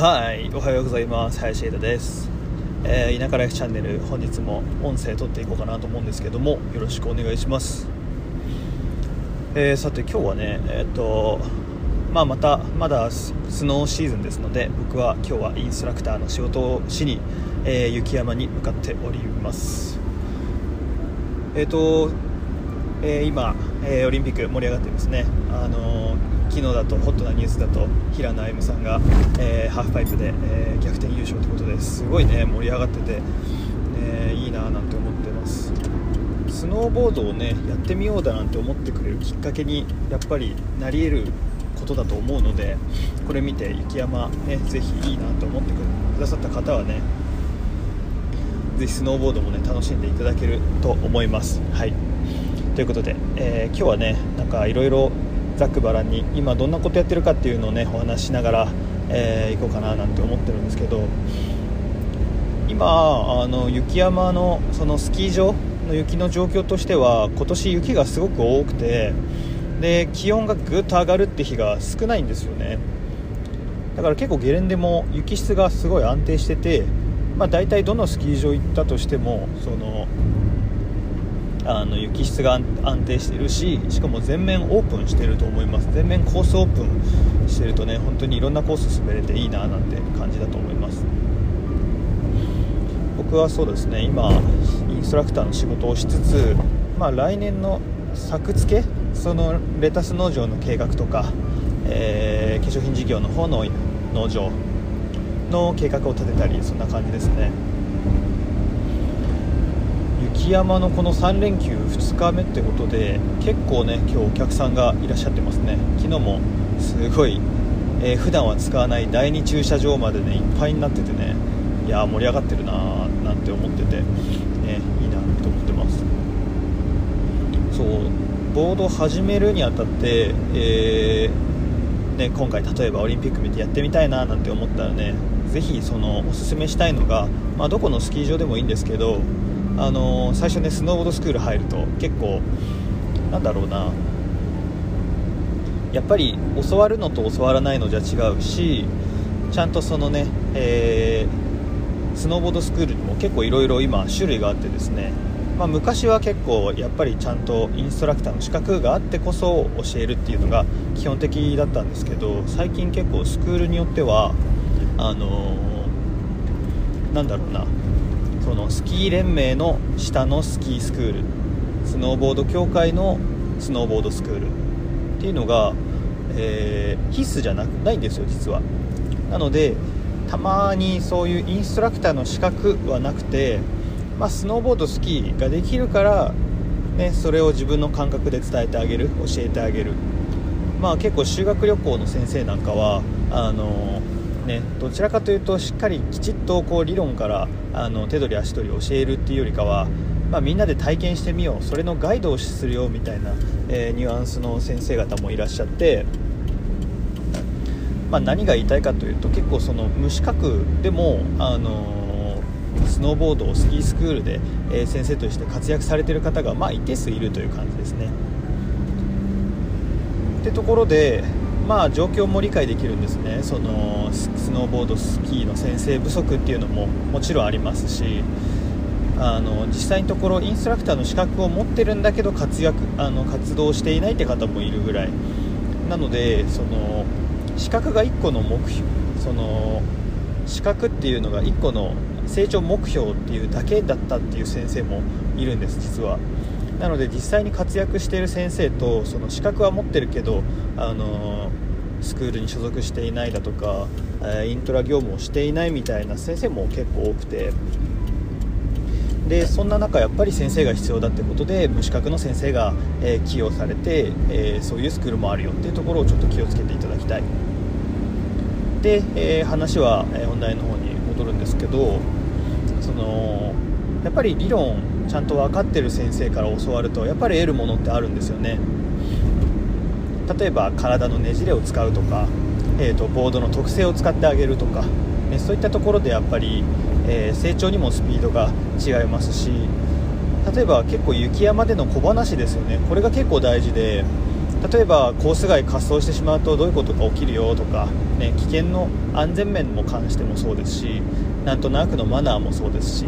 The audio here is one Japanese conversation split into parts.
はい、おはようございます。林枝です。えー田舎ライフチャンネル、本日も音声撮っていこうかなと思うんですけども、よろしくお願いします。えーさて、今日はね、えーっと、まあ、また、まだススノーシーズンですので、僕は今日はインストラクターの仕事をしに、えー雪山に向かっております。えーっと、えー今、えーオリンピック盛り上がってますね、あのー昨日だとホットなニュースだと平野歩夢さんが、えーハーフパイプで、え逆転優勝ということですごいね盛り上がってて、ね、いいななんて思ってます。スノーボードをねやってみようだなんて思ってくれるきっかけにやっぱりなり得ることだと思うのでこれ見て雪山ねぜひいいなと思ってくださった方はねぜひスノーボードもね楽しんでいただけると思います。はい。ということで、えー今日はねなんかいろいろざっくばらんに今どんなことやってるかっていうのをねお話しながら、えー行こうかななんて思ってるんですけど今あの雪山のそのスキー場の雪の状況としては今年雪がすごく多くてで気温がぐっと上がるって日が少ないんですよね。だから結構ゲレンデも雪質がすごい安定してて、まあ、大体どのスキー場行ったとしてもそのあの雪質が安定してるししかも全面オープンしてると思います。全面コースオープンしてるとね本当にいろんなコース滑れていいななんて感じだと思います。僕はそうですね今インストラクターの仕事をしつつ、まあ、来年の作付けそのレタス農場の計画とか、えー化粧品事業の方の農場の計画を立てたりそんな感じですね。雪山のこの3連休2日目ってことで結構ね今日お客さんがいらっしゃってますね。昨日もすごい、えー普段は使わない第2駐車場までねいっぱいになっててねいやー盛り上がってるなーなんて思ってて、ね、いいなと思ってます。そうボードを始めるにあたって、えーね、今回例えばオリンピック見てやってみたいななんて思ったらねぜひそのおすすめしたいのが、まあ、どこのスキー場でもいいんですけど、あの最初ねスノーボードスクール入ると結構なんだろうな。やっぱり教わるのと教わらないのじゃ違うしちゃんとそのね、えースノーボードスクールにも結構いろいろ今種類があってですね、まあ、昔は結構やっぱりちゃんとインストラクターの資格があってこそ教えるっていうのが基本的だったんですけど最近結構スクールによってはあのーなんだろうな。そのスキー連盟の下のスキースクールスノーボード協会のスノーボードスクールっていうのが、えー必須じゃなくないんですよ実は。なのでたまにそういうインストラクターの資格はなくて、まあ、スノーボードスキーができるから、ね、それを自分の感覚で伝えてあげる教えてあげる。まあ結構修学旅行の先生なんかはあのね、どちらかというとしっかりきちっとこう理論からあの手取り足取り教えるっていうよりかは、まあ、みんなで体験してみようそれのガイドをするよみたいな、えーニュアンスの先生方もいらっしゃって、まあ、何が言いたいかというと結構その無資格でも、あのースノーボードをスキースクールで、えー先生として活躍されている方が、まあ、一定数いるという感じですね。ってところで、まあ、状況も理解できるんですね。そのスノーボードスキーの先生不足っていうのももちろんありますしあの実際のところインストラクターの資格を持ってるんだけど活躍あの活動していないって方もいるぐらい。なのでその資格が1個の目標その資格っていうのが1個の成長目標っていうだけだったっていう先生もいるんです実は。なので実際に活躍している先生とその資格は持ってるけどあのスクールに所属していないだとか、えーイントラ業務をしていないみたいな先生も結構多くて。でそんな中やっぱり先生が必要だってことで無資格の先生が、えー起用されて、えーそういうスクールもあるよっていうところをちょっと気をつけていただきたい。で、えー話は、え本題の方に戻るんですけどそのやっぱり理論ちゃんと分かってる先生から教わるとやっぱり得るものってあるんですよね。例えば体のねじれを使うとか、えー、とボードの特性を使ってあげるとか、ね、そういったところでやっぱり、えー成長にもスピードが違いますし例えば結構雪山での小話ですよね。これが結構大事で例えばコース外滑走してしまうとどういうことが起きるよとか、ね、危険の安全面も関してもそうですしなんとなくのマナーもそうですし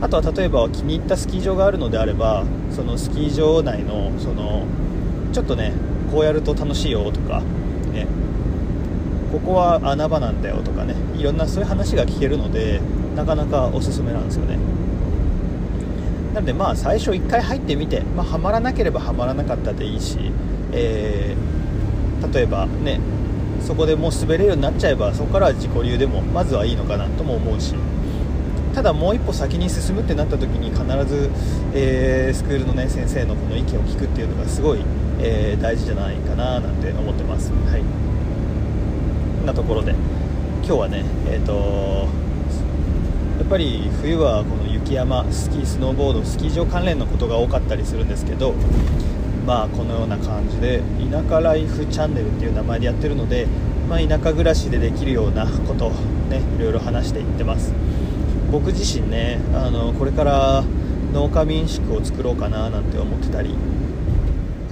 あとは例えば気に入ったスキー場があるのであればそのスキー場内のそのちょっとねこうやると楽しいよとか、ね、ここは穴場なんだよとかね。いろんなそういう話が聞けるのでなかなかおすすめなんですよね。なのでまあ最初1回入ってみて、まあ、はまらなければはまらなかったでいいし、えー、例えばねそこでもう滑れるようになっちゃえばそこからは自己流でもまずはいいのかなとも思うし。ただもう一歩先に進むってなった時に必ず、えー、スクールの、ね、先生のこの意見を聞くっていうのがすごい、えー、大事じゃないかななんて思ってます。はい、なところで今日はね、えーと、やっぱり冬はこの雪山スキースノーボードスキー場関連のことが多かったりするんですけどまあこのような感じで田舎ライフチャンネルっていう名前でやってるので、まあ、田舎暮らしでできるようなことねいろいろ話していってます。僕自身ねあのこれから農家民宿を作ろうかななんて思ってたり。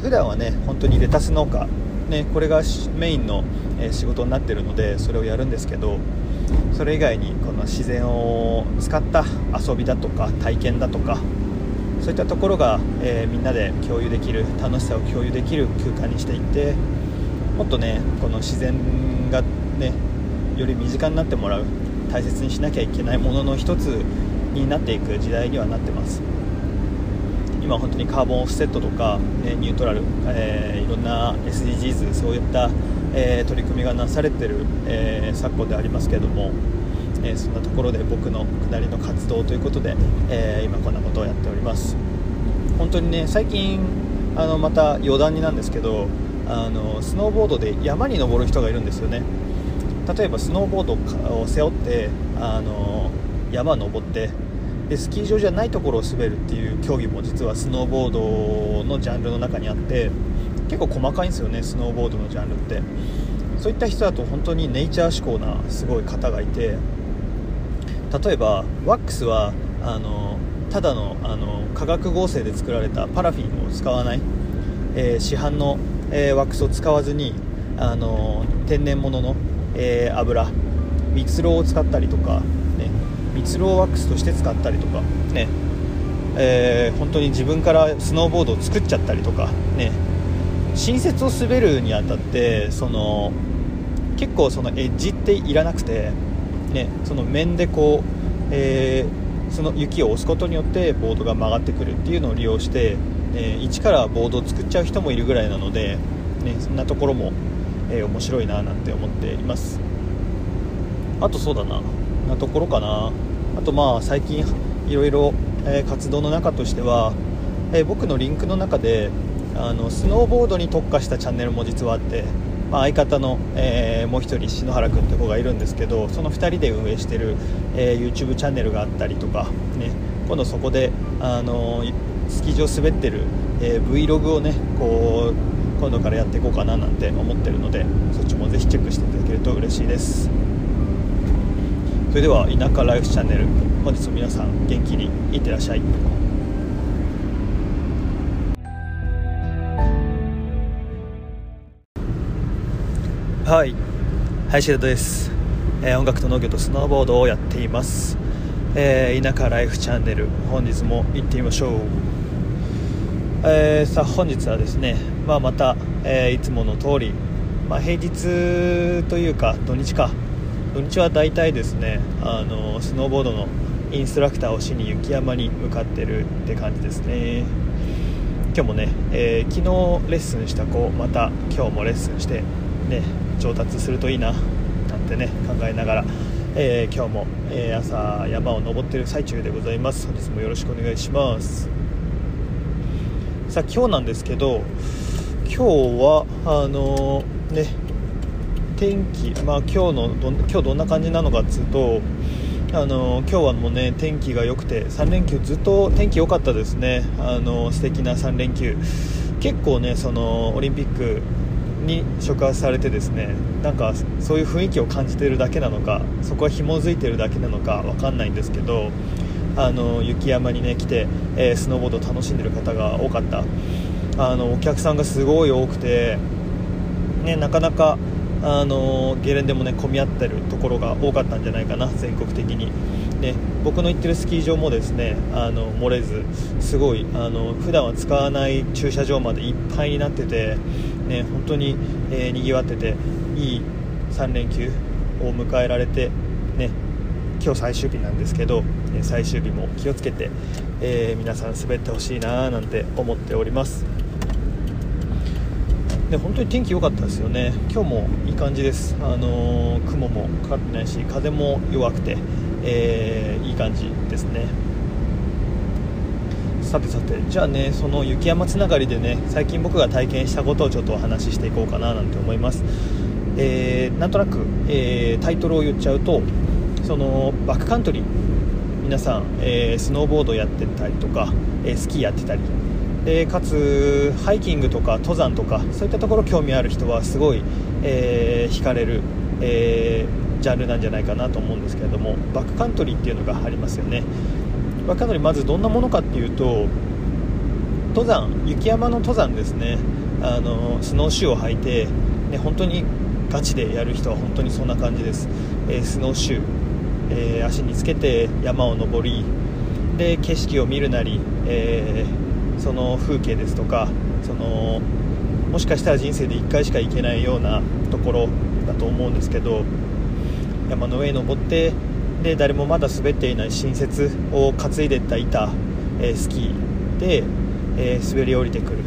普段はね本当にレタス農家、ね、これがメインの、仕事になってるのでそれをやるんですけどそれ以外にこの自然を使った遊びだとか体験だとかそういったところが、えー、みんなで共有できる楽しさを共有できる空間にしていってもっとねこの自然がねより身近になってもらう。大切にしなきゃいけないものの一つになっていく時代にはなってます。今本当にカーボンオフセットとか、ね、ニュートラル、えー、いろんな SDGs そういった、えー、取り組みがなされてる、えー、昨今でありますけども、えそんなところで僕の下りの活動ということで、え今こんなことをやっております。本当にね最近あのまた余談になんですけどあのスノーボードで山に登る人がいるんですよね。例えばスノーボードを背負ってあの山登ってでスキー場じゃないところを滑るっていう競技も実はスノーボードのジャンルの中にあって結構細かいんですよねスノーボードのジャンルって。そういった人だと本当にネイチャー志向なすごい方がいて例えばワックスはあのただのあの化学合成で作られたパラフィンを使わない、えー、市販の、えー、ワックスを使わずにあの天然物のえー、油。蜜蝋を使ったりとか、ね、蜜蝋ワックスとして使ったりとか、ね。えー、本当に自分からスノーボードを作っちゃったりとか、ね、新雪を滑るにあたってその結構そのエッジっていらなくて、ね、その面でこう、えー、その雪を押すことによってボードが曲がってくるっていうのを利用して、えー、一からボードを作っちゃう人もいるぐらいなので、ね、そんなところもえー、面白いななんて思っています。あとそうだな。なところかな。あとまあ最近いろいろ、え、活動の中としては、えー、僕のリンクの中であのスノーボードに特化したチャンネルも実はあって、まあ、相方の、えー、もう1人篠原君って子がいるんですけどその2人で運営してる、え YouTube チャンネルがあったりとか、ね、今度そこで、あのスキー場滑ってる、え Vlog をねこう今度からやっていこうかななんて思ってるのでそっちもぜひチェックしていただけると嬉しいです。それでは田舎ライフチャンネル本日も皆さん元気にいってらっしゃい。はい。林田です、えー、音楽と農業とスノーボードをやっています、えー、田舎ライフチャンネル本日も行ってみましょう。えー、さあ本日はですね、まあ、また、えー、いつもの通り、まあ、平日というか土日か。土日は大体ですねあのスノーボードのインストラクターをしに雪山に向かってるって感じですね。今日もね、えー、昨日レッスンした子また今日もレッスンしてね上達するといいななんてね考えながら、えー、今日も、えー、朝山を登ってる最中でございます。本日もよろしくお願いします。さあ今日なんですけど日はあのー、ね天気まあ今日のど今日どんな感じなのかっつうとあの今日はもうね天気が良くて3連休ずっと天気良かったですね。あの素敵な3連休。結構ねそのオリンピックに触発されてですねなんかそういう雰囲気を感じているだけなのかそこは紐づいてるだけなのか分かんないんですけどあの雪山に、ね、来て、えー、スノーボードを楽しんでる方が多かった。あのお客さんがすごい多くて、ね、なかなかあのゲレンデもね混み合ってるところが多かったんじゃないかな全国的に、ね、僕の行ってるスキー場もですねあの漏れずすごいあの普段は使わない駐車場までいっぱいになってて、ね、本当に、えー、にぎわってていい3連休を迎えられて、ね、今日最終日なんですけど最終日も気をつけて、えー、皆さん滑ってほしいななんて思っております。で本当に天気良かったですよね、今日もいい感じです、あのー、雲もかかってないし風も弱くて、えー、いい感じですね。さてさて、じゃあね、その雪山つながりでね、最近僕が体験したことをちょっとお話ししていこうかななんて思います。えー、なんとなく、えー、タイトルを言っちゃうと、そのバックカントリー、皆さん、えー、スノーボードやってたりとか、えスキーやってたり、でかつハイキングとか登山とかそういったところ興味ある人はすごい、えー、惹かれる、えー、ジャンルなんじゃないかなと思うんですけれどもバックカントリーっていうのがありますよね。バックカントリーまずどんなものかっていうと登山雪山の登山ですね。あのスノーシューを履いて、ね、本当にガチでやる人は本当にそんな感じです、えー、スノーシュー、えー、足につけて山を登りで景色を見るなり、えーその風景ですとかそのもしかしたら人生で1回しか行けないようなところだと思うんですけど山の上に登ってで誰もまだ滑っていない新雪を担いでった板、えー、スキーで、えー、滑り降りてくる。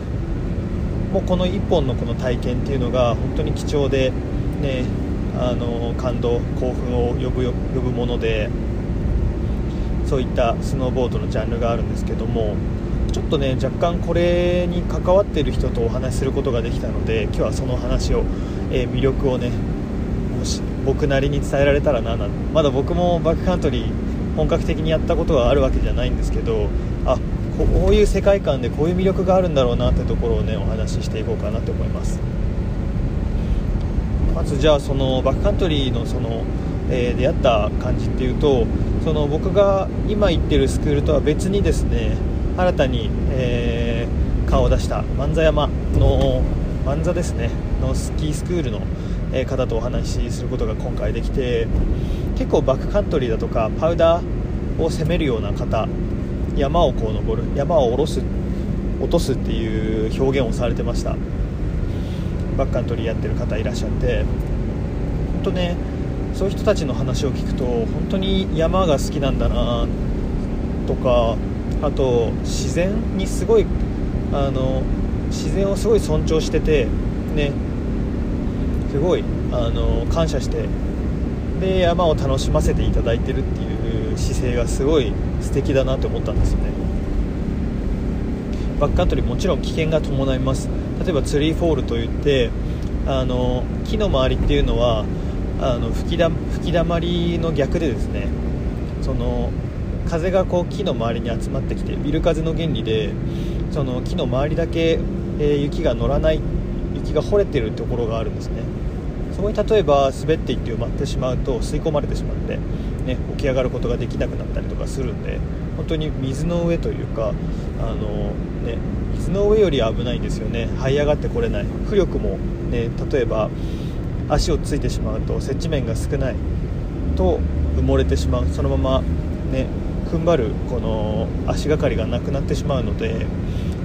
もうこの1本のこの体験っていうのが本当に貴重で、ね、あの感動興奮を呼ぶ呼ぶものでそういったスノーボードのジャンルがあるんですけどもちょっとね若干これに関わっている人とお話しすることができたので今日はその話を、えー、魅力をねもし僕なりに伝えられたらななまだ僕もバックカントリー本格的にやったことがあるわけじゃないんですけどあこういう世界観でこういう魅力があるんだろうなってところをねお話ししていこうかなと思います。まずじゃあそのバックカントリーのその、えー、出会った感じっていうとその僕が今行ってるスクールとは別にですね新たに、えー、顔を出した万座山の万座ですねのスキースクールの、方とお話しすることが今回できて結構バックカントリーだとかパウダーを攻めるような方山をこう登る山を下ろす落とすっていう表現をされてました。バックカントリーやってる方いらっしゃって本当ねそういう人たちの話を聞くと本当に山が好きなんだなとかあと自然にすごいあの自然をすごい尊重しててねすごいあの感謝してで山を楽しませていただいてるっていう姿勢がすごい素敵だなと思ったんですよね。バックカントリーもちろん危険が伴います。例えばツリーホールといってあの木の周りっていうのはあの吹きだ吹きだまりの逆でですねその風がこう木の周りに集まってきてビル風の原理でその木の周りだけ、え、雪が乗らない雪が掘れてるところがあるんですね。そこに例えば滑っていって埋まってしまうと吸い込まれてしまって、ね、起き上がることができなくなったりとかするんで本当に水の上というかあの、ね、水の上より危ないんですよね。這い上がってこれない。浮力も、ね、例えば足をついてしまうと接地面が少ない。と埋もれてしまう。そのまま、ね、踏ん張るこの足がかりがなくなってしまうので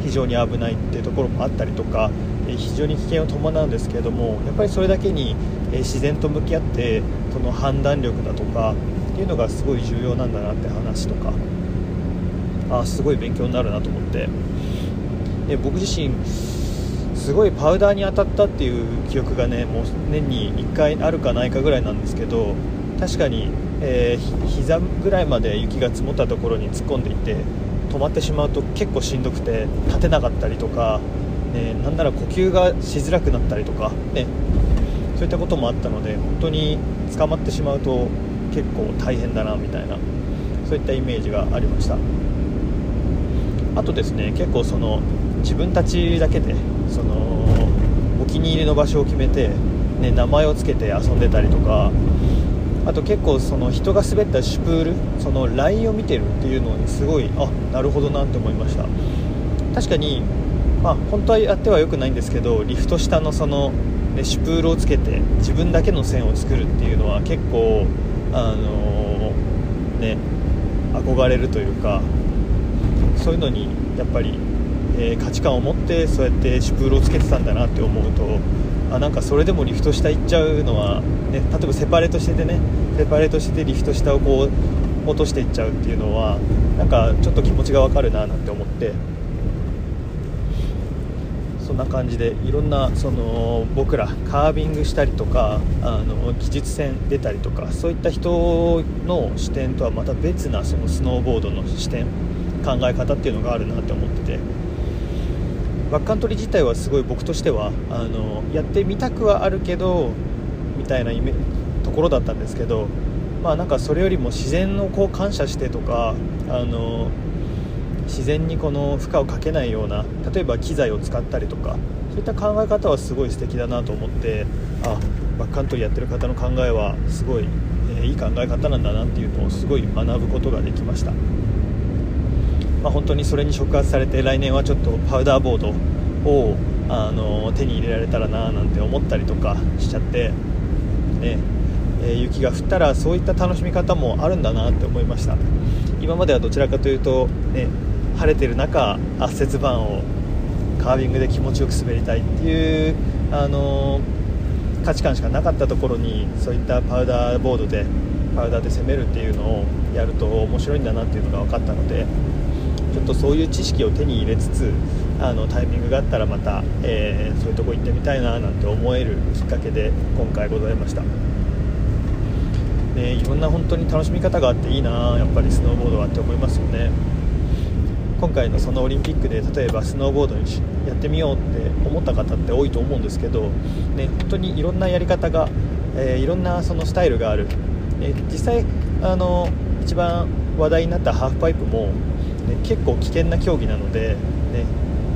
非常に危ないっていうところもあったりとか非常に危険を伴うんですけれどもやっぱりそれだけに自然と向き合ってその判断力だとかっていうのがすごい重要なんだなって話とかあすごい勉強になるなと思って。で僕自身すごいパウダーに当たったっていう記憶がねもう年に1回あるかないかぐらいなんですけど確かにえー、膝ぐらいまで雪が積もったところに突っ込んでいて止まってしまうと結構しんどくて立てなかったりとか、ね、なんなら呼吸がしづらくなったりとか、ね、そういったこともあったので本当に捕まってしまうと結構大変だなみたいなそういったイメージがありました。あとですね結構その自分たちだけでそのお気に入りの場所を決めて、ね、名前を付けて遊んでたりとかあと結構その人が滑ったシュプールそのラインを見てるっていうのにすごいあなるほどなって思いました。確かにまあ本当はやってはよくないんですけどリフト下のその、ね、シュプールをつけて自分だけの線を作るっていうのは結構あのー、ね憧れるというかそういうのにやっぱり、えー、価値観を持ってそうやってシュプールをつけてたんだなって思うとあなんかそれでもリフト下行っちゃうのは、ね、例えばセパレートしててねセパレートしててリフト下をこう落としていっちゃうっていうのはなんかちょっと気持ちが分かるななんて思って。そんな感じでいろんなその僕らカービングしたりとかあの技術戦出たりとかそういった人の視点とはまた別なそのスノーボードの視点考え方っていうのがあるなって思ってて。バックカントリー自体はすごい僕としてはあのやってみたくはあるけどみたいなイメところだったんですけどまあなんかそれよりも自然をこう感謝してとかあの自然にこの負荷をかけないような例えば機材を使ったりとかそういった考え方はすごい素敵だなと思ってあバックカントリーやってる方の考えはすごい、えー、いい考え方なんだなっていうのをすごい学ぶことができました、まあ、本当にそれに触発されて来年はちょっとパウダーボードをあの手に入れられたらななんて思ったりとかしちゃってねえ雪が降ったらそういった楽しみ方もあるんだなって思いました。今まではどちらかというと、ね、晴れてる中圧雪板をカービングで気持ちよく滑りたいっていう、あのー、価値観しかなかったところにそういったパウダーボードでパウダーで攻めるっていうのをやると面白いんだなっていうのが分かったのでちょっとそういう知識を手に入れつつあのタイミングがあったらまた、えー、そういうとこ行ってみたいななんて思えるきっかけで今回ございました。ね、いろんな本当に楽しみ方があっていいなやっぱりスノーボードはって思いますよね今回のそのオリンピックで例えばスノーボードにやってみようって思った方って多いと思うんですけど、ね、本当にいろんなやり方が、えー、いろんなそのスタイルがある、ね、実際あの一番話題になったハーフパイプも、ね、結構危険な競技なので、ね、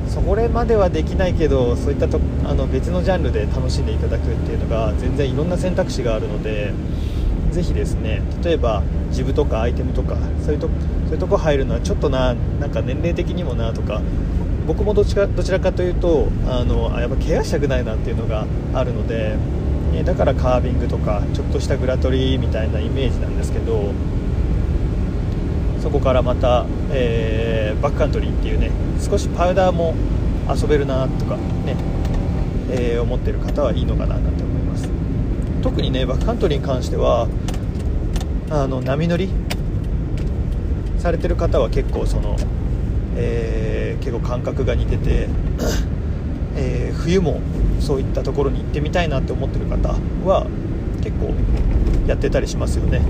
それまではできないけどそういったとあの別のジャンルで楽しんでいただくっていうのが全然いろんな選択肢があるのでぜひですね例えばジブとかアイテムとかそういうとそういうとこ入るのはちょっとななんか年齢的にもなとか僕もどちらどちらかというとあのあやっぱ怪我したくないなっていうのがあるので、えだからカービングとかちょっとしたグラトリーみたいなイメージなんですけどそこからまた、えー、バックカントリーっていうね少しパウダーも遊べるなとかね、えー、思ってる方はいいのかななんて思います。特にねバックカントリーに関してはあの波乗りされてる方は結構その、えー、結構感覚が似てて、えー、冬もそういったところに行ってみたいなって思ってる方は結構やってたりしますよね、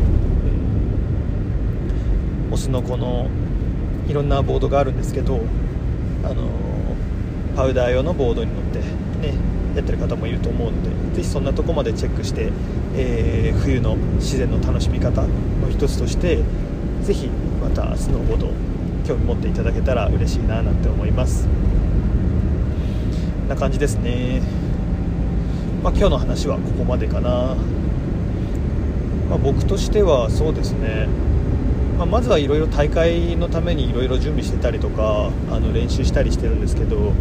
オスのこのいろんなボードがあるんですけどあのパウダー用のボードに乗ってねやってる方もいると思うのでぜひそんなとこまでチェックして、えー、冬の自然の楽しみ方の一つとしてぜひまたスノーボード興味持っていただけたら嬉しいななんて思います。な感じですね、まあ、今日の話はここまでかな、まあ、僕としてはそうですね。まあ、まずはいろいろ大会のためにいろいろ準備してたりとかあの練習したりしてるんですけど、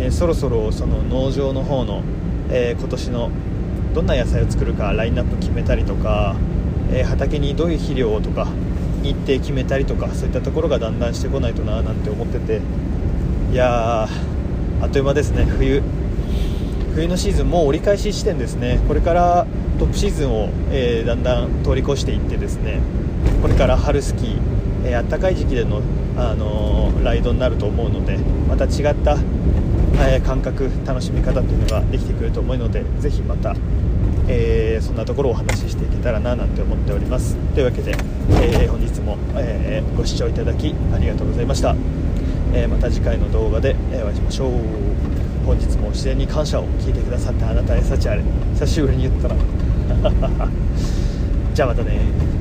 えー、そろそろその農場の方の、えー、今年のどんな野菜を作るかラインナップ決めたりとか、えー、畑にどういう肥料をとか日程決めたりとかそういったところがだんだんしてこないとななんて思ってていやあっという間ですね。冬冬のシーズンもう折り返し地点ですね。これからトップシーズンを、えだんだん通り越していってですねこれから春スキー、えー、暖かい時期での、あのー、ライドになると思うのでまた違った、えー、感覚楽しみ方というのができてくると思うのでぜひまた、えそんなところをお話ししていけたらななんて思っております。というわけで、え本日も、えご視聴いただきありがとうございました、えまた次回の動画で、えお会いしましょう。本日も自然に感謝を聞いてくださったあなたへ幸あれ久しぶりに言ったら。じゃあまたね。